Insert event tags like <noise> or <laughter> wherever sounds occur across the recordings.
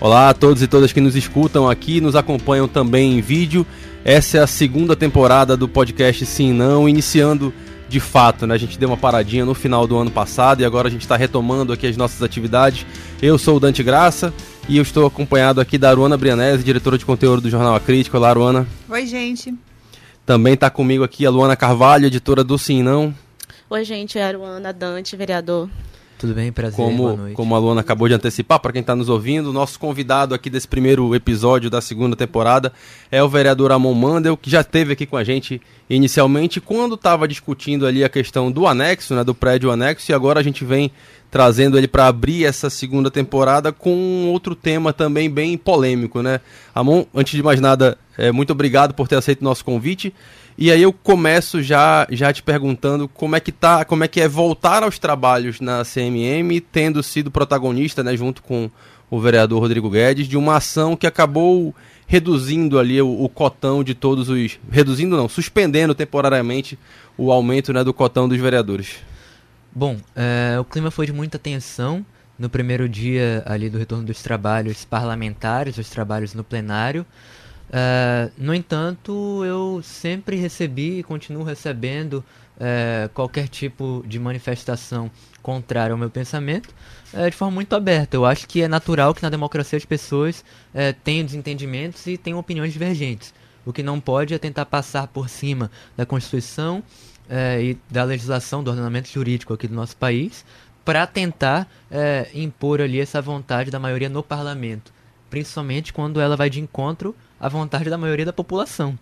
Olá a todos e todas que nos escutam aqui, nos acompanham também em vídeo. Essa é a segunda temporada do podcast Sim Não, iniciando de fato, né? A gente deu uma paradinha no final do ano passado e agora a gente está retomando aqui as nossas atividades. Eu sou o Dante Graça e eu estou acompanhado aqui da Aruana Brianese, diretora de conteúdo do Jornal A Crítica. Olá, Aruana. Oi, gente. Também está comigo aqui a Luana Carvalho, editora do Sim Não. Oi, gente, é a Aruana Dante, vereador. Tudo bem, prazer, como. Como a Luana acabou de antecipar, para quem está nos ouvindo, o nosso convidado aqui desse primeiro episódio da segunda temporada é o vereador Amon Mandel, que já esteve aqui com a gente inicialmente quando estava discutindo ali a questão do anexo, né, do prédio anexo, e agora a gente vem trazendo ele para abrir essa segunda temporada com outro tema também bem polêmico, né? Amon, antes de mais nada, é, muito obrigado por ter aceito o nosso convite. E aí eu começo já, já te perguntando como é que tá, como é que é voltar aos trabalhos na CMM, tendo sido protagonista, né, junto com o vereador Rodrigo Guedes, de uma ação que acabou reduzindo ali o, o cotão de todos os, reduzindo não, suspendendo temporariamente o aumento, né, do cotão dos vereadores. Bom, é, o clima foi de muita tensão no primeiro dia ali do retorno dos trabalhos parlamentares, os trabalhos no plenário. Uh, no entanto, eu sempre recebi e continuo recebendo uh, qualquer tipo de manifestação contrária ao meu pensamento de forma muito aberta. Eu acho que é natural que na democracia as pessoas tenham desentendimentos e tenham opiniões divergentes. O que não pode é tentar passar por cima da Constituição e da legislação, do ordenamento jurídico aqui do nosso país, para tentar impor ali essa vontade da maioria no parlamento, principalmente quando ela vai de encontro à vontade da maioria da população.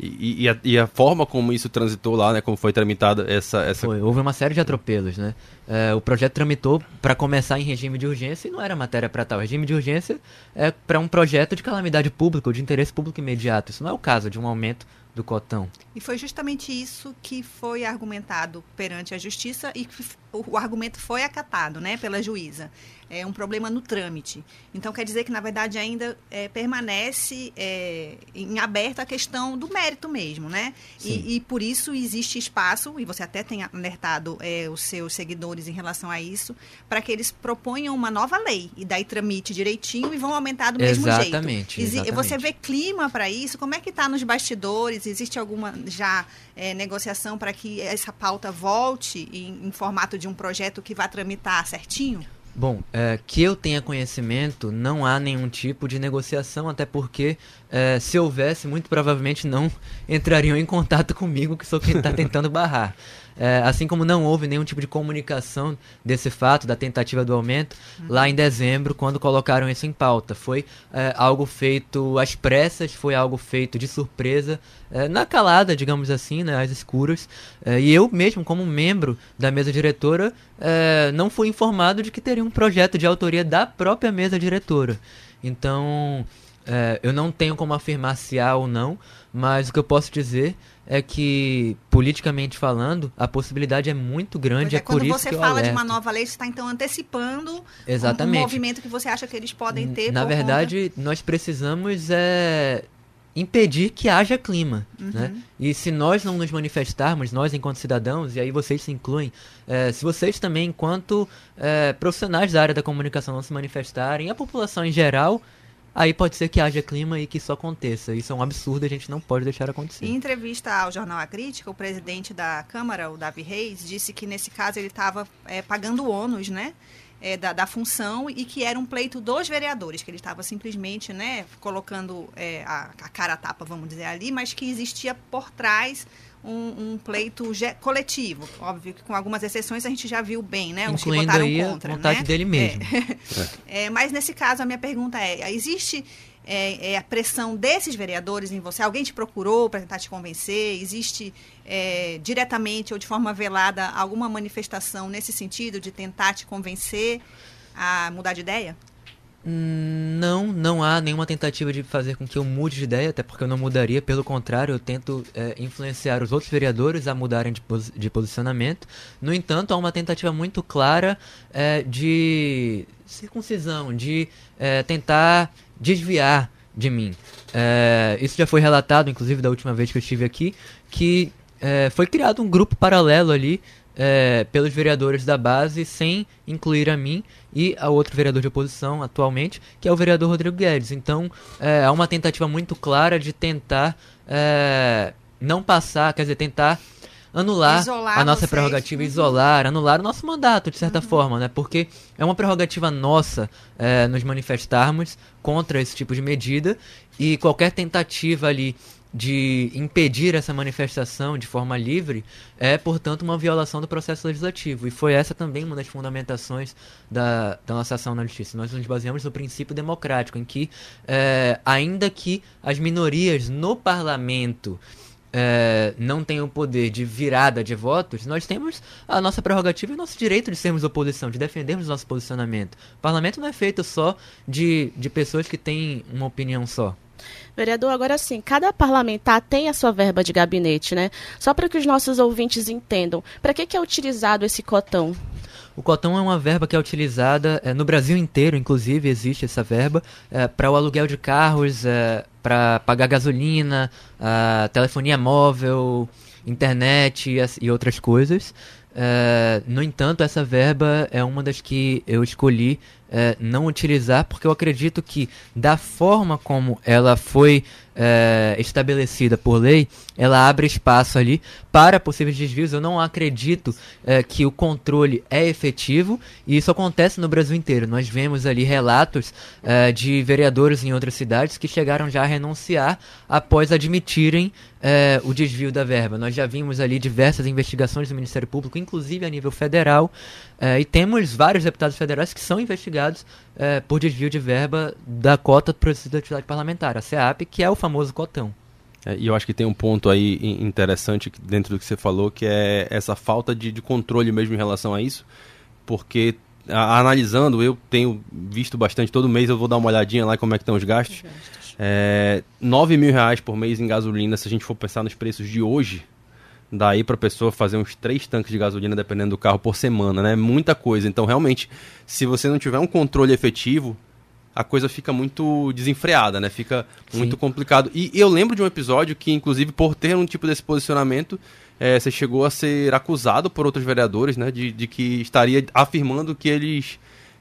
E, e, a, e, a, forma como isso transitou lá, né? Como foi tramitada essa... essa... Foi, houve uma série de atropelos, né? É, o projeto tramitou para começar em regime de urgência e não era matéria para tal. Regime de urgência é para um projeto de calamidade pública ou de interesse público imediato. Isso não é o caso de um aumento do cotão. E foi justamente isso que foi argumentado perante a justiça e o argumento foi acatado né, pela juíza é, um problema no trâmite. Então, quer dizer que, na verdade, ainda é, permanece é, em aberto a questão do mérito mesmo, né? E, e, por isso existe espaço, e você até tem alertado é, os seus seguidores em relação a isso, para que eles proponham uma nova lei e daí tramite direitinho e vão aumentar do mesmo exatamente, jeito. Exatamente. Você vê clima para isso? Como é que está nos bastidores? Existe alguma já é, negociação para que essa pauta volte em, em formato de um projeto que vá tramitar certinho? Bom, é, que eu tenha conhecimento, não há nenhum tipo de negociação, até porque é, se houvesse, muito provavelmente não <laughs> entrariam em contato comigo, que sou quem está tentando barrar. É, assim como não houve nenhum tipo de comunicação desse fato, da tentativa do aumento, uhum. lá em dezembro, quando colocaram isso em pauta. Foi é, algo feito às pressas, foi algo feito de surpresa, é, na calada, digamos assim, né, às escuras. É, e eu mesmo, como membro da mesa diretora, é, não fui informado de que teria um projeto de autoria da própria mesa diretora. Então, é, eu não tenho como afirmar se há ou não, mas o que eu posso dizer é que, politicamente falando, a possibilidade é muito grande. É, é quando você fala de uma nova lei, você está então antecipando Exatamente. um movimento que você acha que eles podem ter. Na verdade, conta... nós precisamos é, impedir que haja clima. Uhum. Né? E se nós não nos manifestarmos, nós enquanto cidadãos, e aí vocês se incluem, é, se vocês também, enquanto é, profissionais da área da comunicação, não se manifestarem, a população em geral aí pode ser que haja clima e que isso aconteça. Isso é um absurdo, a gente não pode deixar acontecer. Em entrevista ao jornal A Crítica, o presidente da Câmara, o Davi Reis, disse que nesse caso ele estava é, pagando ônus, né? É, da, da, função e que era um pleito dos vereadores, que ele estava simplesmente né, colocando é, a, a cara a tapa, vamos dizer ali, mas que existia por trás um, um, pleito coletivo. Óbvio que com algumas exceções a gente já viu bem, né? Os Incluindo que votaram aí contra. A vontade né? dele mesmo. É. <laughs> é. mas nesse caso a minha pergunta é: existe é, é, a pressão desses vereadores em você? Alguém te procurou para tentar te convencer? Existe é, diretamente ou de forma velada alguma manifestação nesse sentido de tentar te convencer a mudar de ideia? Não, não há nenhuma tentativa de fazer com que eu mude de ideia, até porque eu não mudaria. Pelo contrário, eu tento é, influenciar os outros vereadores a mudarem de, pos de, posicionamento. No entanto, há uma tentativa muito clara é, de circuncisão, de é, tentar desviar de mim. É, isso já foi relatado, inclusive, da última vez que eu estive aqui, que é, foi criado um grupo paralelo ali é, pelos vereadores da base, sem incluir a mim e a outro vereador de oposição atualmente, que é o vereador Rodrigo Guedes. Então, é, há uma tentativa muito clara de tentar é, não passar, quer dizer, tentar anular Isolar a nossa vocês. prerrogativa, Uhum. isolar, anular o nosso mandato, de certa forma, né? Porque é uma prerrogativa nossa é, nos manifestarmos contra esse tipo de medida e qualquer tentativa ali de impedir essa manifestação de forma livre é, portanto, uma violação do processo legislativo. E foi essa também uma das fundamentações da, da nossa ação na justiça. Nós nos baseamos no princípio democrático, em que, é, ainda que as minorias no parlamento é, não tenham o poder de virada de votos, nós temos a nossa prerrogativa e o nosso direito de sermos oposição, de defendermos nosso posicionamento. O parlamento não é feito só de, de pessoas que têm uma opinião só. Vereador, agora sim, cada parlamentar tem a sua verba de gabinete, né? Só para que os nossos ouvintes entendam, para que, que é utilizado esse cotão? O cotão é uma verba que é utilizada é, no Brasil inteiro, inclusive existe essa verba para o aluguel de carros, para pagar gasolina, telefonia móvel, internet e, e outras coisas. É, no entanto, essa verba é uma das que eu escolhi é, não utilizar porque eu acredito que da forma como ela foi é, estabelecida por lei, ela abre espaço ali para possíveis desvios. Eu não acredito é, que o controle é efetivo e isso acontece no Brasil inteiro. Nós vemos ali relatos é, de vereadores em outras cidades que chegaram já a renunciar após admitirem é, o desvio da verba. Nós já vimos ali diversas investigações do Ministério Público, inclusive a nível federal, é, e temos vários deputados federais que são investigados é, por desvio de verba da cota do processo de atividade parlamentar, a CEAP, que é o famoso cotão. É, e eu acho que tem um ponto aí in- interessante dentro do que você falou, que é essa falta de, de controle mesmo em relação a isso, porque a- analisando, eu tenho visto bastante, todo mês eu vou dar uma olhadinha lá como é que estão os gastos. É, 9 mil reais por mês em gasolina, se a gente for pensar nos preços de hoje, daí para pessoa fazer uns três tanques de gasolina, dependendo do carro, por semana, né? Muita coisa. Então, realmente, se você não tiver um controle efetivo, a coisa fica muito desenfreada, né? Fica muito complicado. E eu lembro de um episódio que, inclusive, por ter um tipo desse posicionamento, eh, você chegou a ser acusado por outros vereadores, né? De, de que estaria afirmando que eles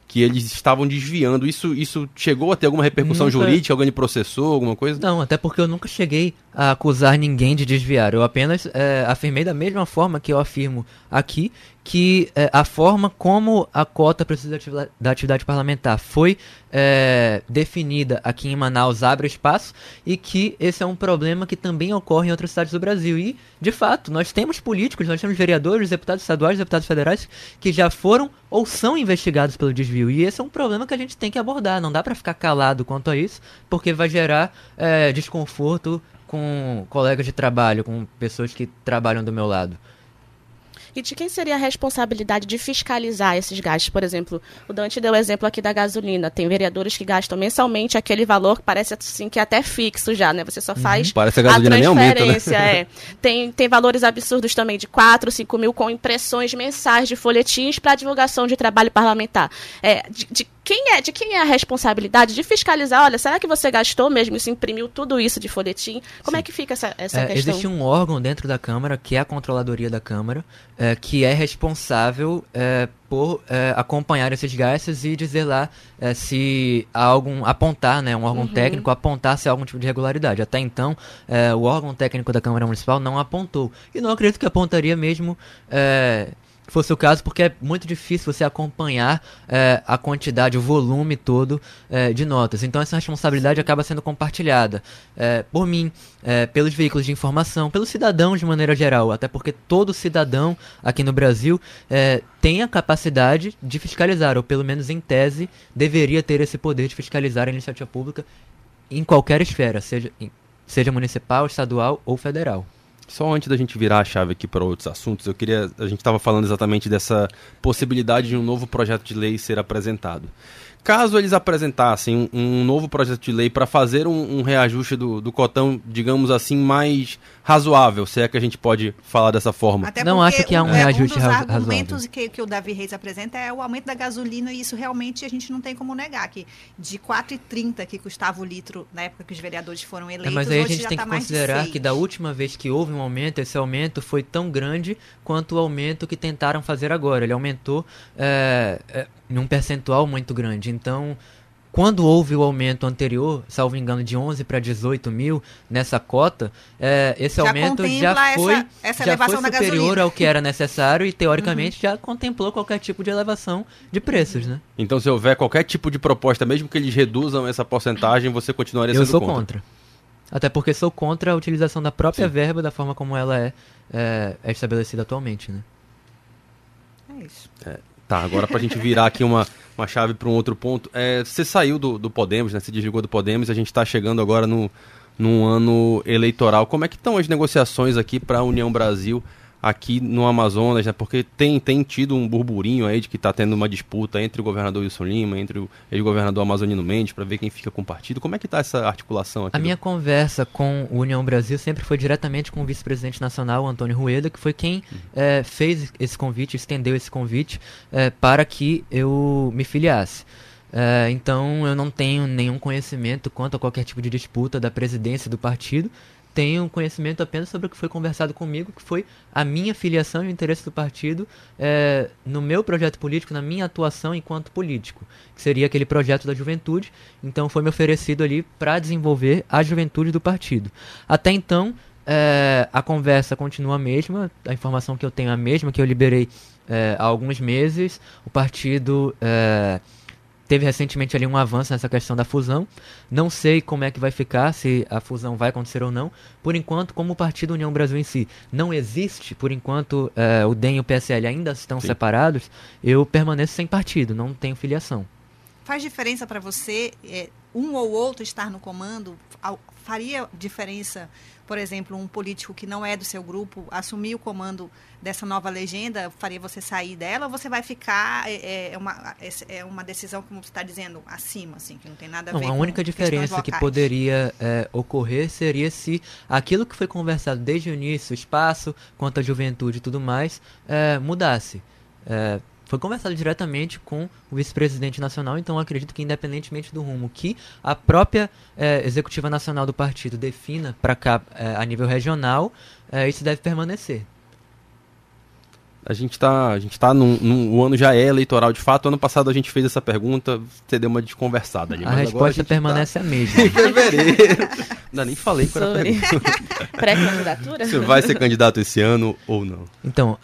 que eles estavam desviando. Isso, isso chegou a ter alguma repercussão Nunca- jurídica? Alguém processou, alguma coisa? Não, até porque eu nunca cheguei a acusar ninguém de desviar. Eu apenas é, afirmei da mesma forma que eu afirmo aqui que é, a forma como a cota precisa da atividade, da atividade parlamentar foi é, definida aqui em Manaus abre espaço e que esse é um problema que também ocorre em outras cidades do Brasil. E, de fato, nós temos políticos, nós temos vereadores, deputados estaduais, deputados federais que já foram ou são investigados pelo desvio. E esse é um problema que a gente tem que abordar. Não dá para ficar calado quanto a isso, porque vai gerar é, desconforto com colegas de trabalho, com pessoas que trabalham do meu lado. E de quem seria a responsabilidade de fiscalizar esses gastos? Por exemplo, o Dante deu o exemplo aqui da gasolina. Tem vereadores que gastam mensalmente aquele valor que parece assim que é até fixo já, né? Você só faz Parece que a gasolina nem aumenta, né? transferência. é. <laughs> Tem, tem valores absurdos também de 4, 5 mil com impressões mensais de folhetins para divulgação de trabalho parlamentar. É, de, de quem é, de quem é a responsabilidade de fiscalizar? Olha, será que você gastou mesmo isso, imprimiu tudo isso de folhetim? Como é que fica essa, essa É, questão? existe um órgão dentro da Câmara, que é a Controladoria da Câmara, é, que é responsável é, por é, acompanhar esses gastos e dizer lá é, se há algum. apontar, né? Um órgão técnico apontar se há algum tipo de irregularidade. Até então, é, o órgão técnico da Câmara Municipal não apontou. E não acredito que apontaria mesmo. Fosse o caso, porque é muito difícil você acompanhar é, a quantidade, o volume todo é, de notas. Então essa responsabilidade acaba sendo compartilhada é, por mim, é, pelos veículos de informação, pelos cidadãos de maneira geral, até porque todo cidadão aqui no Brasil é, tem a capacidade de fiscalizar, ou pelo menos em tese, deveria ter esse poder de fiscalizar a iniciativa pública em qualquer esfera, seja, seja municipal, estadual ou federal. Só antes da gente virar a chave aqui para outros assuntos, eu queria. A gente estava falando exatamente dessa possibilidade de um novo projeto de lei ser apresentado. Caso eles apresentassem um, um novo projeto de lei para fazer um, um reajuste do, do cotão, digamos assim, mais razoável, se é que a gente pode falar dessa forma. Até Não acho que há um é, reajuste Um dos argumentos que, que o Davi Reis apresenta é o aumento da gasolina e isso realmente a gente não tem como negar. Que de 4,30 que custava o litro na época que os vereadores foram É, eleitos, mas aí a gente já tem tá que considerar que da última vez que houve um um aumento, esse aumento foi tão grande quanto o aumento que tentaram fazer agora. Ele aumentou é, é, em um percentual muito grande. Então, quando houve o aumento anterior, salvo engano, de 11 para 18 mil nessa cota, é, esse Já aumento já foi, essa, essa já foi superior ao que era necessário e, teoricamente, já contemplou qualquer tipo de elevação de preços, né? Então, se houver qualquer tipo de proposta, mesmo que eles reduzam essa porcentagem, você continuaria Eu sendo sou contra. contra. Até porque sou contra a utilização da própria Sim. verba da forma como ela é, é, é estabelecida atualmente, né? É isso. Tá, agora pra gente virar aqui uma, uma chave para um outro ponto. É, você saiu do, do Podemos, né? Se desligou do Podemos, a gente está chegando agora no, num ano eleitoral. Como é que estão as negociações aqui para a União Brasil aqui no Amazonas, né? Porque tem, tem tido um burburinho aí de que está tendo uma disputa entre o governador Wilson Lima, entre o ex-governador Amazonino Mendes, para ver quem fica com o partido. Como é que está essa articulação aqui? A minha conversa com o União Brasil sempre foi diretamente com o vice-presidente nacional, Antônio Rueda, que foi quem eh, fez esse convite, estendeu esse convite eh, para que eu me filiasse. Eh, então eu não tenho nenhum conhecimento quanto a qualquer tipo de disputa da presidência do partido. Tenho conhecimento apenas sobre o que foi conversado comigo, que foi a minha filiação e o interesse do partido eh, no meu projeto político, na minha atuação enquanto político, que seria aquele projeto da juventude. Então foi me oferecido ali para desenvolver a juventude do partido. Até então, eh, a conversa continua a mesma, a informação que eu tenho é a mesma, que eu liberei eh, há alguns meses. O partido eh, teve recentemente ali um avanço nessa questão da fusão. Não sei como é que vai ficar, se a fusão vai acontecer ou não. Por enquanto, como o Partido União Brasil em si não existe, por enquanto eh, o DEM e o PSL ainda estão Sim. separados, eu permaneço sem partido, não tenho filiação. Faz diferença para você é, um ou outro estar no comando? Faria diferença, por exemplo, um político que não é do seu grupo assumir o comando dessa nova legenda? Faria você sair dela ou você vai ficar? É, é uma, é- é uma decisão, como você está dizendo, acima, assim, que não tem nada a Não, ver a única diferença que poderia é, ocorrer seria se aquilo que foi conversado desde o início, o espaço, quanto à juventude e tudo mais, é, mudasse. Foi conversado diretamente com o vice-presidente nacional, então acredito que, independentemente do rumo que a própria é, executiva nacional do partido defina para cá é, a nível regional, é, isso deve permanecer. A gente tá, a gente tá num, num- o ano já é eleitoral de fato. Ano passado a gente fez essa pergunta, você deu uma desconversada ali. A resposta gente permanece a tá mesma. <laughs> em fevereiro. Ainda nem falei qual era a pergunta. pré-candidatura? Você vai ser candidato esse ano ou não? Então,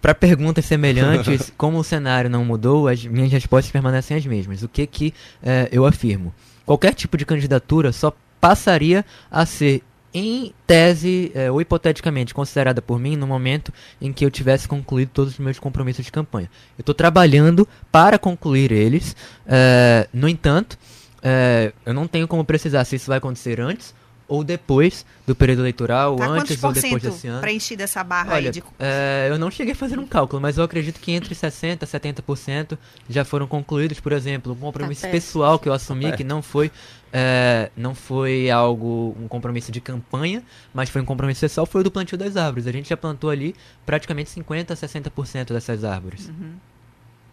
para perguntas semelhantes, <laughs> como o cenário não mudou, as minhas respostas permanecem as mesmas. O que que eh, eu afirmo? Qualquer tipo de candidatura só passaria a ser, em tese eh, ou hipoteticamente, considerada por mim no momento em que eu tivesse concluído todos os meus compromissos de campanha. Eu estou trabalhando para concluir eles. eh, no entanto, eh, eu não tenho como precisar se isso vai acontecer antes ou depois do período eleitoral, Tá antes ou depois desse ano. preenchida essa barra Olha, aí de é, eu não cheguei a fazer um cálculo, mas eu acredito que entre 60% e 70% já foram concluídos, por exemplo, um compromisso perto. pessoal que eu assumi, perto. que não foi, é, não foi algo, um compromisso de campanha, mas foi um compromisso pessoal, foi o do plantio das árvores. A gente já plantou ali praticamente 50% a 60% dessas árvores.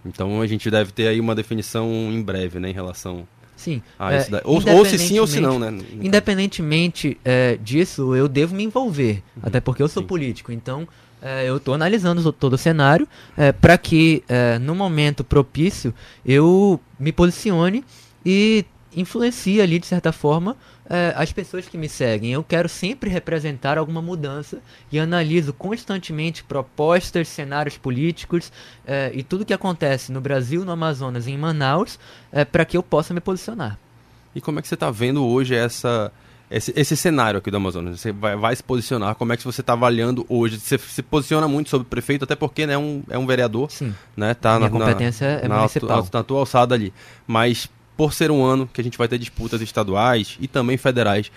Então a gente deve ter aí uma definição em breve, né, em relação Sim. a é. Ou, ou se sim ou se não, né? Independentemente é, disso, eu devo me envolver, até porque eu sou Sim. político. Então, é, eu estou analisando todo o cenário para que, é, no momento propício, eu me posicione e influencie ali, de certa forma, é, as pessoas que me seguem. Eu quero sempre representar alguma mudança e analiso constantemente propostas, cenários políticos é, e tudo que acontece no Brasil, no Amazonas e em Manaus para que eu possa me posicionar. E como é que você está vendo hoje essa, esse, esse cenário aqui do Amazonas? Você vai, vai se posicionar, como é que você está avaliando hoje? Você se posiciona muito sobre o prefeito, até porque né, é, um, é um vereador, Sim. né? Tá Minha na, na- competência é na, municipal. atu- na tua alçada ali. Mas por ser um ano que a gente vai ter disputas estaduais e também federais,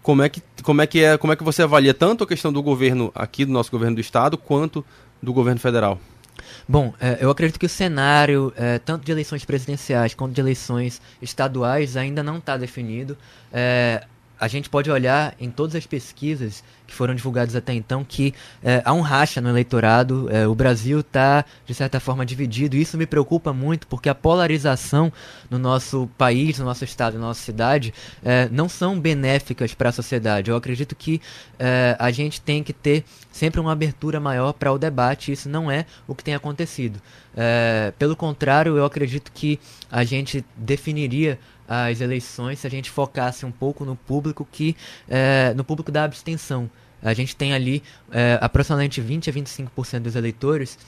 como é que, como é, que é, como é que você avalia tanto a questão do governo aqui, do nosso governo do estado, quanto do governo federal? Bom, é, eu acredito que o cenário, é, tanto de eleições presidenciais quanto de eleições estaduais, ainda não está definido. A gente pode olhar em todas as pesquisas que foram divulgadas até então que é, há um racha no eleitorado, é, o Brasil está, de certa forma, dividido, e isso me preocupa muito, porque a polarização no nosso país, no nosso estado, na nossa cidade, é, não são benéficas para a sociedade. Eu acredito que a gente tem que ter sempre uma abertura maior para o debate, e isso não é o que tem acontecido. Pelo contrário, eu acredito que a gente definiria as eleições se a gente focasse um pouco no público que é, no público da abstenção. A gente tem ali é, aproximadamente 20 a 25% dos eleitores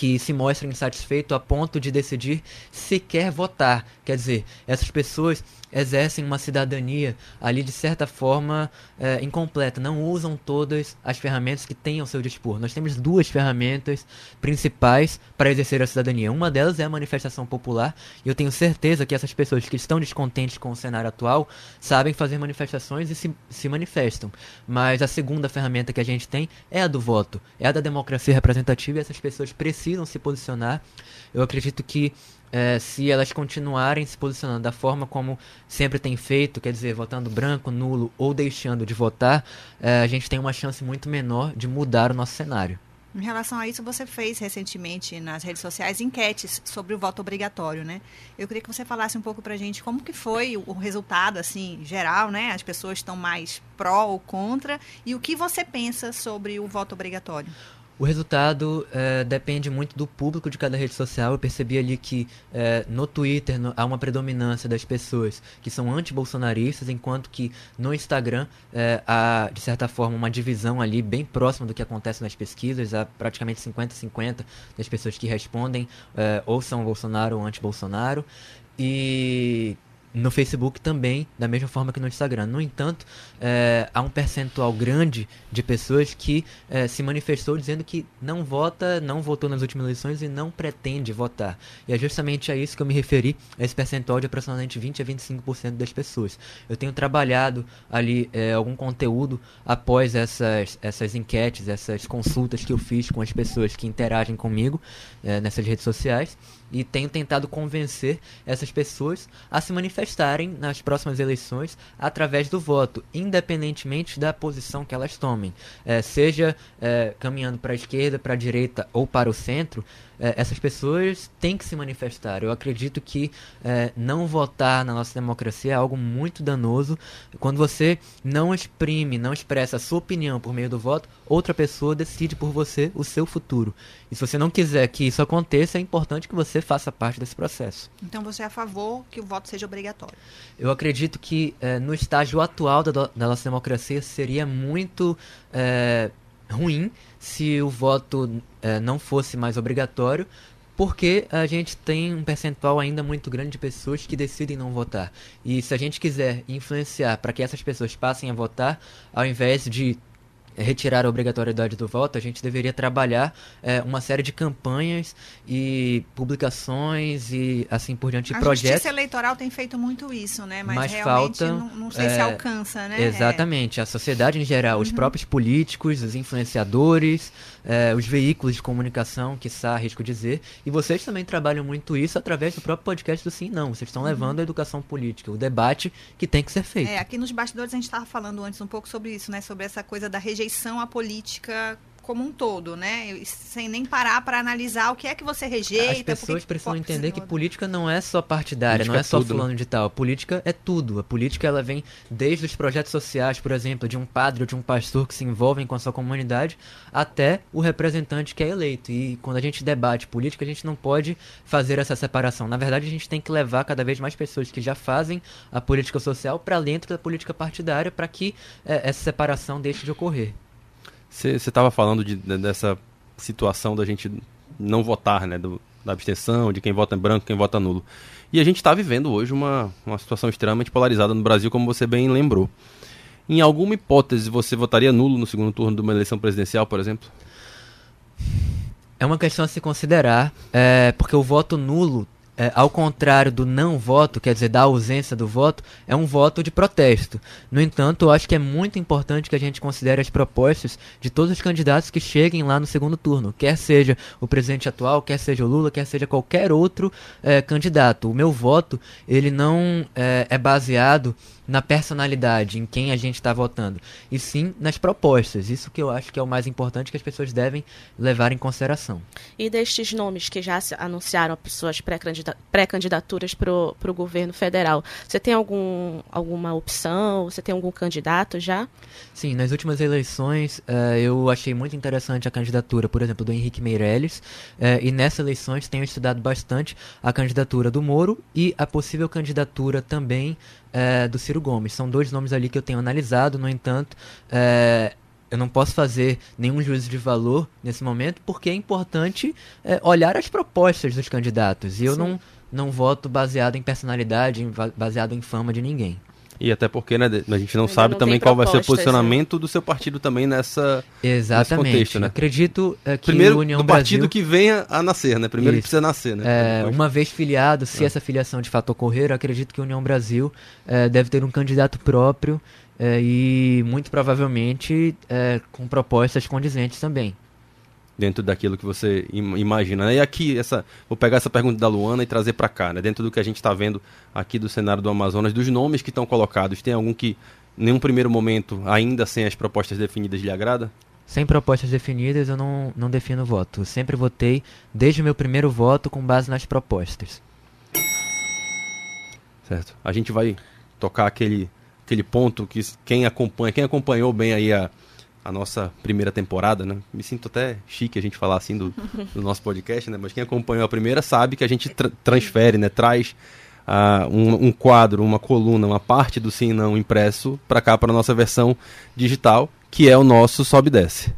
que se mostram insatisfeitos a ponto de decidir se quer votar. Quer dizer, essas pessoas exercem uma cidadania ali de certa forma é, incompleta, não usam todas as ferramentas que têm ao seu dispor. Nós temos duas ferramentas principais para exercer a cidadania. Uma delas é a manifestação popular, e eu tenho certeza que essas pessoas que estão descontentes com o cenário atual sabem fazer manifestações e se, se manifestam. Mas a segunda ferramenta que a gente tem é a do voto, é a da democracia representativa, e essas pessoas precisam se posicionar. Eu acredito que é, se elas continuarem se posicionando da forma como sempre tem feito, quer dizer, votando branco, nulo ou deixando de votar, é, a gente tem uma chance muito menor de mudar o nosso cenário. Em relação a isso, você fez recentemente nas redes sociais enquetes sobre o voto obrigatório, né? Eu queria que você falasse um pouco para a gente como que foi o resultado, assim, geral, né? As pessoas estão mais pró ou contra e o que você pensa sobre o voto obrigatório? O resultado é, depende muito do público de cada rede social. Eu percebi ali que é, no Twitter no, há uma predominância das pessoas que são anti-bolsonaristas, enquanto que no Instagram é, há, de certa forma, uma divisão ali bem próxima do que acontece nas pesquisas. Há praticamente 50-50 das pessoas que respondem ou são Bolsonaro ou anti-Bolsonaro. E no Facebook também, da mesma forma que no Instagram. No entanto, é, há um percentual grande de pessoas que é, se manifestou dizendo que não vota, não votou nas últimas eleições e não pretende votar. E é justamente a isso que eu me referi, a esse percentual de aproximadamente 20 a 25% das pessoas. Eu tenho trabalhado ali é, algum conteúdo após essas, essas enquetes, essas consultas que eu fiz com as pessoas que interagem comigo nessas redes sociais e tenho tentado convencer essas pessoas a se manifestarem nas próximas eleições através do voto, independentemente da posição que elas tomem, é, seja é, caminhando para a esquerda, para a direita ou para o centro é, essas pessoas têm que se manifestar. Eu acredito que é, não votar na nossa democracia é algo muito danoso. Quando você não exprime, não expressa a sua opinião por meio do voto, outra pessoa decide por você o seu futuro. E se você não quiser que isso aconteça, é importante que você faça parte desse processo. Então você é a favor que o voto seja obrigatório? Eu acredito que é, no estágio atual da, da, nossa democracia seria muito é, ruim se o voto é, não fosse mais obrigatório, porque a gente tem um percentual ainda muito grande de pessoas que decidem não votar. E se a gente quiser influenciar para que essas pessoas passem a votar, ao invés de retirar a obrigatoriedade do voto, a gente deveria trabalhar é, uma série de campanhas e publicações e assim por diante, a projetos. A justiça eleitoral tem feito muito isso, né? Mas, Mas realmente falta, não, não sei é, se alcança, né? Exatamente. É. A sociedade em geral, uhum. os próprios políticos, os influenciadores, é, os veículos de comunicação, que está risco dizer, e vocês também trabalham muito isso através do próprio podcast do Sim Não. Vocês estão uhum. levando a educação política, o debate que tem que ser feito. É, aqui nos bastidores a gente estava falando antes um pouco sobre isso, né? Sobre essa coisa da rejeição à política como um todo, né? Sem nem parar para analisar o que é que você rejeita. As pessoas precisam entender que política não é só partidária, política não é, é só tudo, fulano né? de tal. política é tudo. A política ela vem desde os projetos sociais, por exemplo, de um padre ou de um pastor que se envolvem com a sua comunidade, até o representante que é eleito. E quando a gente debate política, a gente não pode fazer essa separação. Na verdade, a gente tem que levar cada vez mais pessoas que já fazem a política social para dentro da política partidária para que é, essa separação deixe de ocorrer. Você estava falando de, de, dessa situação da gente não votar, né? Do, da abstenção, de quem vota branco, quem vota nulo. E a gente está vivendo hoje uma, uma situação extremamente polarizada no Brasil, como você bem lembrou. Em alguma hipótese, você votaria nulo no segundo turno de uma eleição presidencial, por exemplo? É uma questão a se considerar, é, porque o voto nulo é, ao contrário do não voto, quer dizer, da ausência do voto, é um voto de protesto. No entanto, eu acho que é muito importante que a gente considere as propostas de todos os candidatos que cheguem lá no segundo turno, quer seja o presidente atual, quer seja o Lula, quer seja qualquer outro é, candidato. O meu voto, ele não é, é baseado na personalidade, em quem a gente está votando, e sim nas propostas. Isso que eu acho que é o mais importante que as pessoas devem levar em consideração. E destes nomes que já se anunciaram pessoas pré-candidaturas para o governo federal, você tem algum, alguma opção? Você tem algum candidato já? Sim, nas últimas eleições uh, eu achei muito interessante a candidatura, por exemplo, do Henrique Meirelles, uh, e nessas eleições tenho estudado bastante a candidatura do Moro e a possível candidatura também é, do Ciro Gomes. São dois nomes ali que eu tenho analisado, no entanto, é, eu não posso fazer nenhum juízo de valor nesse momento, porque é importante é, olhar as propostas dos candidatos. E eu não, não voto baseado em personalidade, baseado em fama de ninguém. E até porque né, a gente não Ainda sabe não também qual vai ser o posicionamento né? do seu partido também nessa Exatamente. Nesse contexto, né? Acredito é, que Primeiro, o União do Brasil... partido que venha a nascer, né? Primeiro Isso. precisa nascer, né? É, uma vez filiado, se é. essa filiação de fato ocorrer, acredito que a União Brasil é, deve ter um candidato próprio é, e muito provavelmente é, com propostas condizentes também dentro daquilo que você imagina. Né? E aqui, essa, vou pegar essa pergunta da Luana e trazer para cá, né? dentro do que a gente está vendo aqui do cenário do Amazonas, dos nomes que estão colocados, tem algum que, em nenhum primeiro momento, ainda sem as propostas definidas, lhe agrada? Sem propostas definidas, eu não, não defino voto. Eu sempre votei, desde o meu primeiro voto, com base nas propostas. Certo. A gente vai tocar aquele, aquele ponto que quem acompanha, quem acompanhou bem aí a, a nossa primeira temporada, né? Me sinto até chique a gente falar assim do, <laughs> do nosso podcast, né? Mas quem acompanhou a primeira sabe que a gente tra transfere, né? Traz uh, um, um, quadro, uma coluna, uma parte do sim não impresso para cá, para nossa versão digital, que é o nosso sobe e desce.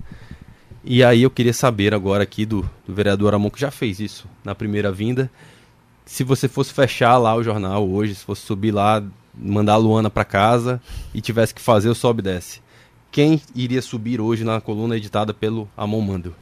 E aí eu queria saber agora aqui do, do vereador Amon, que já fez isso na primeira vinda, se você fosse fechar lá o jornal hoje, se fosse subir lá, mandar a Luana para casa e tivesse que fazer o sobe e desce quem iria subir hoje na coluna editada pelo Amon Mando?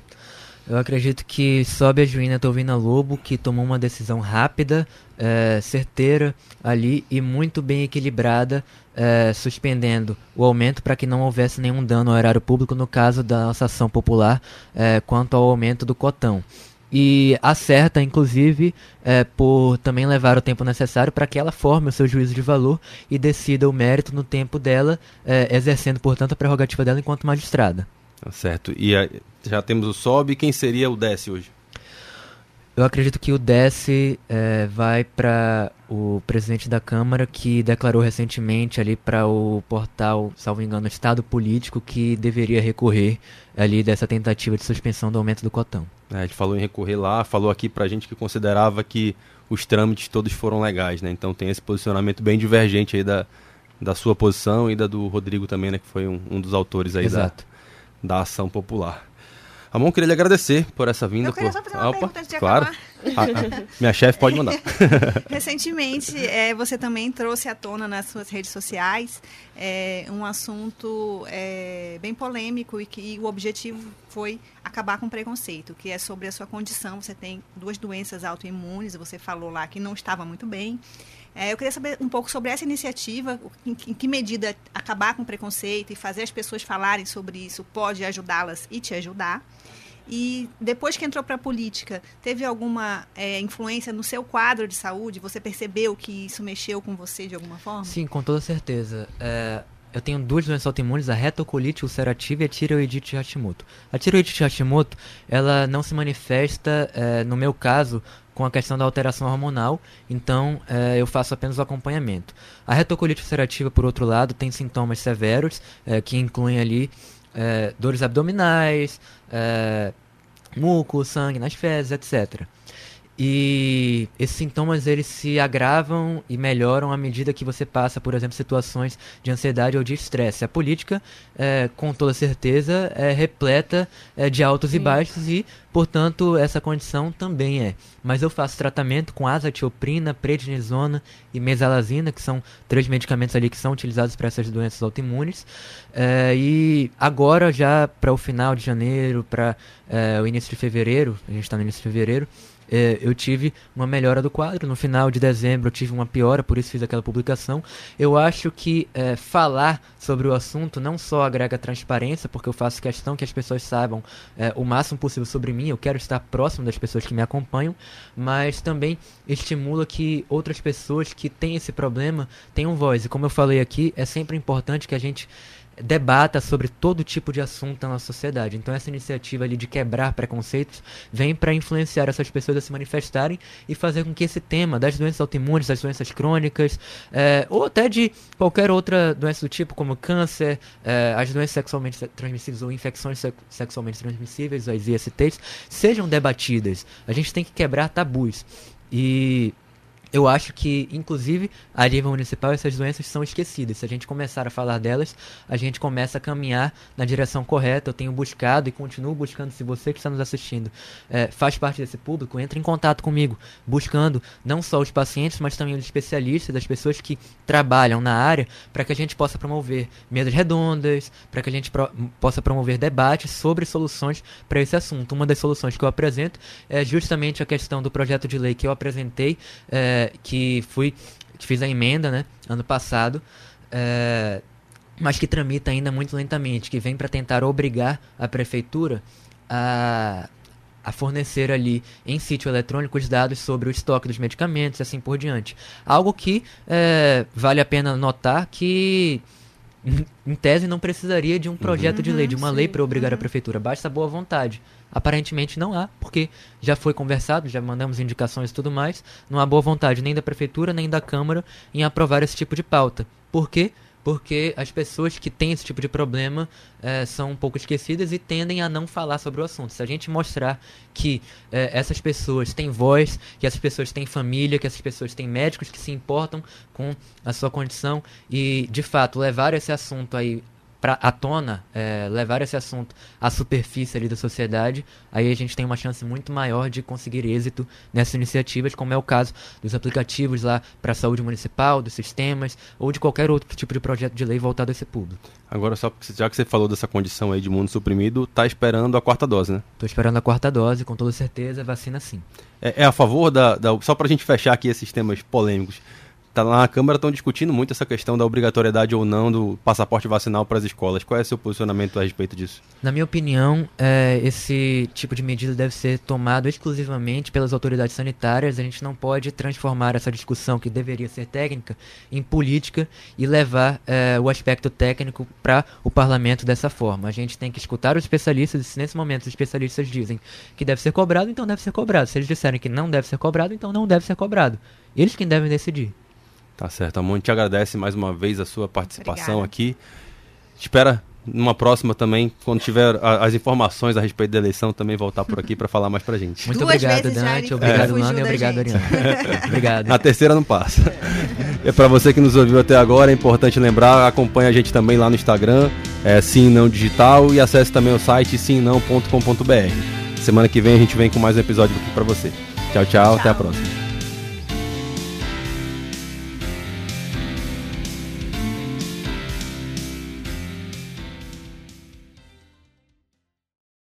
Eu acredito que sobe a Juína Tovina Lobo, que tomou uma decisão rápida, é, certeira ali e muito bem equilibrada, é, suspendendo o aumento para que não houvesse nenhum dano ao erário público no caso da nossa ação popular é, quanto ao aumento do cotão e acerta, inclusive, é, por também levar o tempo necessário para que ela forme o seu juízo de valor e decida o mérito no tempo dela, é, exercendo, portanto, a prerrogativa dela enquanto magistrada. Tá certo. E a, já temos o SOB, quem seria o DES hoje? Eu acredito que o desce é, vai para o presidente da Câmara, que declarou recentemente ali para o portal, salvo engano, Estado Político, que deveria recorrer ali dessa tentativa de suspensão do aumento do cotão. É, a gente falou em recorrer lá, falou aqui para a gente que considerava que os trâmites todos foram legais, né? Então tem esse posicionamento bem divergente aí da, da sua posição e da do Rodrigo também, né? Que foi um, um dos autores aí da, da ação popular. Ramon, queria lhe agradecer por essa vinda. Eu queria por... só fazer uma Opa, pergunta antes de claro. acabar. Minha chefe pode mandar. <laughs> Recentemente, é, você também trouxe à tona nas suas redes sociais é, um assunto é, bem polêmico e que o objetivo foi acabar com o preconceito, que é sobre a sua condição. Você tem duas doenças autoimunes, você falou lá que não estava muito bem. É, eu queria saber um pouco sobre essa iniciativa, em, em, que medida acabar com o preconceito e fazer as pessoas falarem sobre isso pode ajudá-las e te ajudar. E depois que entrou para a política, teve alguma é, influência no seu quadro de saúde? Você percebeu que isso mexeu com você de alguma forma? Sim, com toda certeza. É, eu tenho duas doenças autoimunes, a retocolite ulcerativa e a tireoidite Hashimoto. A tireoidite Hashimoto, ela não se manifesta, é, no meu caso, com a questão da alteração hormonal, então é, eu faço apenas o acompanhamento. A retocolite ulcerativa, por outro lado, tem sintomas severos, é, que incluem ali é, dores abdominais, muco, sangue nas fezes, etc. E esses sintomas eles se agravam e melhoram à medida que você passa, por exemplo, situações de ansiedade ou de estresse. A política, é, com toda certeza, é repleta é, de altos Sim. e baixos e, portanto, essa condição também é. Mas eu faço tratamento com azatioprina, prednisona e mesalazina, que são três medicamentos ali que são utilizados para essas doenças autoimunes. É, e agora, já para o final de janeiro, para é, o início de fevereiro, a gente está no início de fevereiro, é, eu tive uma melhora do quadro. No final de dezembro eu tive uma piora, por isso fiz aquela publicação. Eu acho que é, falar sobre o assunto não só agrega transparência, porque eu faço questão que as pessoas saibam é, o máximo possível sobre mim, eu quero estar próximo das pessoas que me acompanham, mas também estimula que outras pessoas que têm esse problema tenham voz. E como eu falei aqui, é sempre importante que a gente debata sobre todo tipo de assunto na sociedade. Então essa iniciativa ali de quebrar preconceitos vem para influenciar essas pessoas a se manifestarem e fazer com que esse tema das doenças autoimunes, das doenças crônicas, é, ou até de qualquer outra doença do tipo, como câncer, é, as doenças sexualmente transmissíveis ou infecções sexualmente transmissíveis, as ISTs, sejam debatidas. A gente tem que quebrar tabus. E eu acho que, inclusive, a nível municipal, essas doenças são esquecidas. Se a gente começar a falar delas, a gente começa a caminhar na direção correta. Eu tenho buscado e continuo buscando. Se você que está nos assistindo é, faz parte desse público, entre em contato comigo, buscando não só os pacientes, mas também os especialistas, as pessoas que trabalham na área, para que a gente possa promover mesas redondas, para que a gente pro possa promover debates sobre soluções para esse assunto. Uma das soluções que eu apresento é justamente a questão do projeto de lei que eu apresentei. É, que fui que fiz a emenda, né, ano passado, é, mas que tramita ainda muito lentamente, que vem para tentar obrigar a prefeitura a, a fornecer ali em sítio eletrônico os dados sobre o estoque dos medicamentos e assim por diante. Algo que é, vale a pena notar que em tese não precisaria de um projeto uhum, de lei, de uma sim, lei para obrigar uhum. a prefeitura, basta boa vontade. Aparentemente não há, porque já foi conversado, já mandamos indicações e tudo mais, não há boa vontade nem da prefeitura nem da Câmara em aprovar esse tipo de pauta. Por quê? Porque as pessoas que têm esse tipo de problema é, são um pouco esquecidas e tendem a não falar sobre o assunto. Se a gente mostrar que é, essas pessoas têm voz, que essas pessoas têm família, que essas pessoas têm médicos que se importam com a sua condição e, de fato, levar esse assunto aí pra, à tona, é, levar esse assunto à superfície ali da sociedade, aí a gente tem uma chance muito maior de conseguir êxito nessas iniciativas, como é o caso dos aplicativos lá para a saúde municipal, dos sistemas, ou de qualquer outro tipo de projeto de lei voltado a esse público. Agora, só já que você falou dessa condição aí de mundo suprimido, tá esperando a quarta dose, né? Tô esperando a quarta dose, com toda certeza, vacina sim. É, é a favor da, da. Só para a gente fechar aqui esses temas polêmicos tá lá na Câmara estão discutindo muito essa questão da obrigatoriedade ou não do passaporte vacinal para as escolas. Qual é o seu posicionamento a respeito disso? Na minha opinião, é, esse tipo de medida deve ser tomado exclusivamente pelas autoridades sanitárias. A gente não pode transformar essa discussão, que deveria ser técnica, em política e levar é, o aspecto técnico para o parlamento dessa forma. A gente tem que escutar os especialistas e se nesse momento os especialistas dizem que deve ser cobrado, então deve ser cobrado. Se eles disserem que não deve ser cobrado, então não deve ser cobrado. Eles quem devem decidir. Tá certo. A Mônica te agradece mais uma vez a sua participação Obrigada. aqui. Espera numa próxima também, quando tiver a, as informações a respeito da eleição, também voltar por aqui para falar mais pra gente. Muito Duas obrigado, Dante. Obrigado, é. e obrigado, Ariana. <laughs> obrigado. Na terceira não passa. É. Para você que nos ouviu até agora, é importante lembrar, acompanhe a gente também lá no Instagram, é Sim Não Digital, e acesse também o site simnão.com.br. Semana que vem a gente vem com mais um episódio aqui para você. Tchau, tchau, tchau, até a próxima.